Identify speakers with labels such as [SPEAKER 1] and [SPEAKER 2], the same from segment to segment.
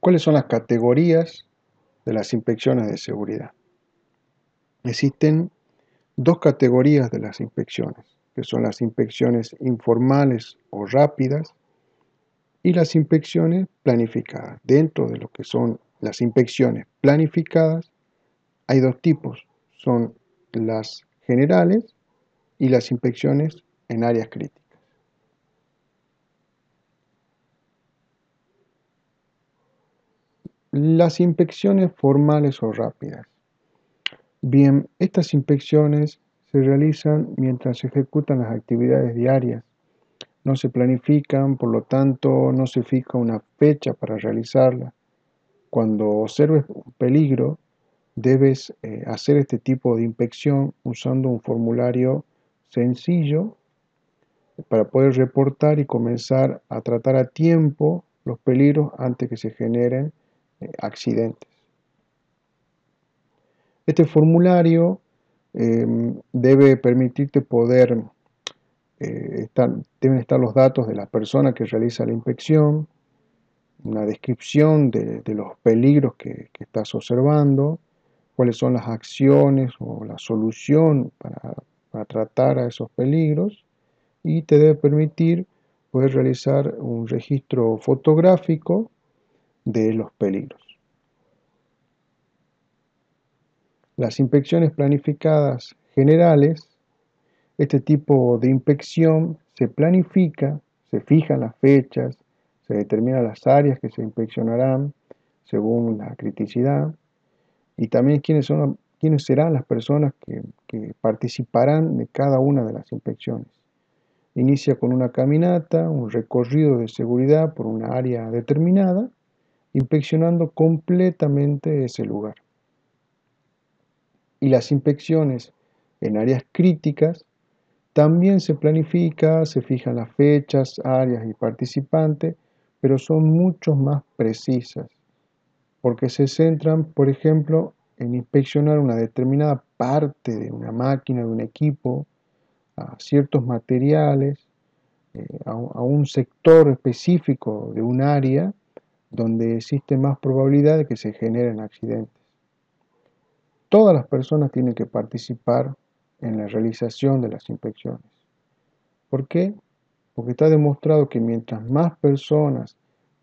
[SPEAKER 1] ¿Cuáles son las categorías de las inspecciones de seguridad? Existen dos categorías de las inspecciones, que son las inspecciones informales o rápidas y las inspecciones planificadas. Dentro de lo que son las inspecciones planificadas, hay dos tipos, son las generales y las inspecciones en áreas críticas. Las inspecciones formales o rápidas. Bien, estas inspecciones se realizan mientras se ejecutan las actividades diarias. No se planifican, por lo tanto, no se fija una fecha para realizarla. Cuando observes un peligro, debes eh, hacer este tipo de inspección usando un formulario sencillo para poder reportar y comenzar a tratar a tiempo los peligros antes que se generen accidentes. Este formulario em, debe permitirte poder, eh, estar, deben estar los datos de la persona que realiza la inspección, una descripción de, los peligros que, estás observando, cuáles son las acciones o la solución para, para tratar a esos peligros y te debe permitir poder realizar un registro fotográfico de los peligros. Las inspecciones planificadas generales, este tipo de inspección se planifica, se fijan las fechas, se determinan las áreas que se inspeccionarán según la criticidad y también quiénes, son, quiénes serán las personas que, que participarán de cada una de las inspecciones. Inicia con una caminata, un recorrido de seguridad por una área determinada, inspeccionando completamente ese lugar. Y las inspecciones en áreas críticas, también se planifica, se fijan las fechas, áreas y participantes, pero son mucho más precisas, porque se centran, por ejemplo, en inspeccionar una determinada parte de una máquina, de un equipo, a ciertos materiales, eh, a, un sector específico de un área donde existe más probabilidad de que se generen accidentes. Todas las personas tienen que participar en la realización de las inspecciones. ¿Por qué? Porque está demostrado que mientras más personas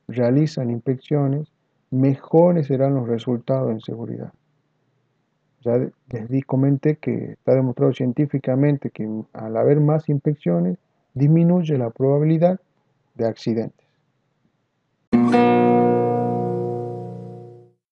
[SPEAKER 1] realizan inspecciones, mejores serán los resultados en seguridad. Ya les di, comenté que está demostrado científicamente que al haber más inspecciones disminuye la probabilidad de accidentes.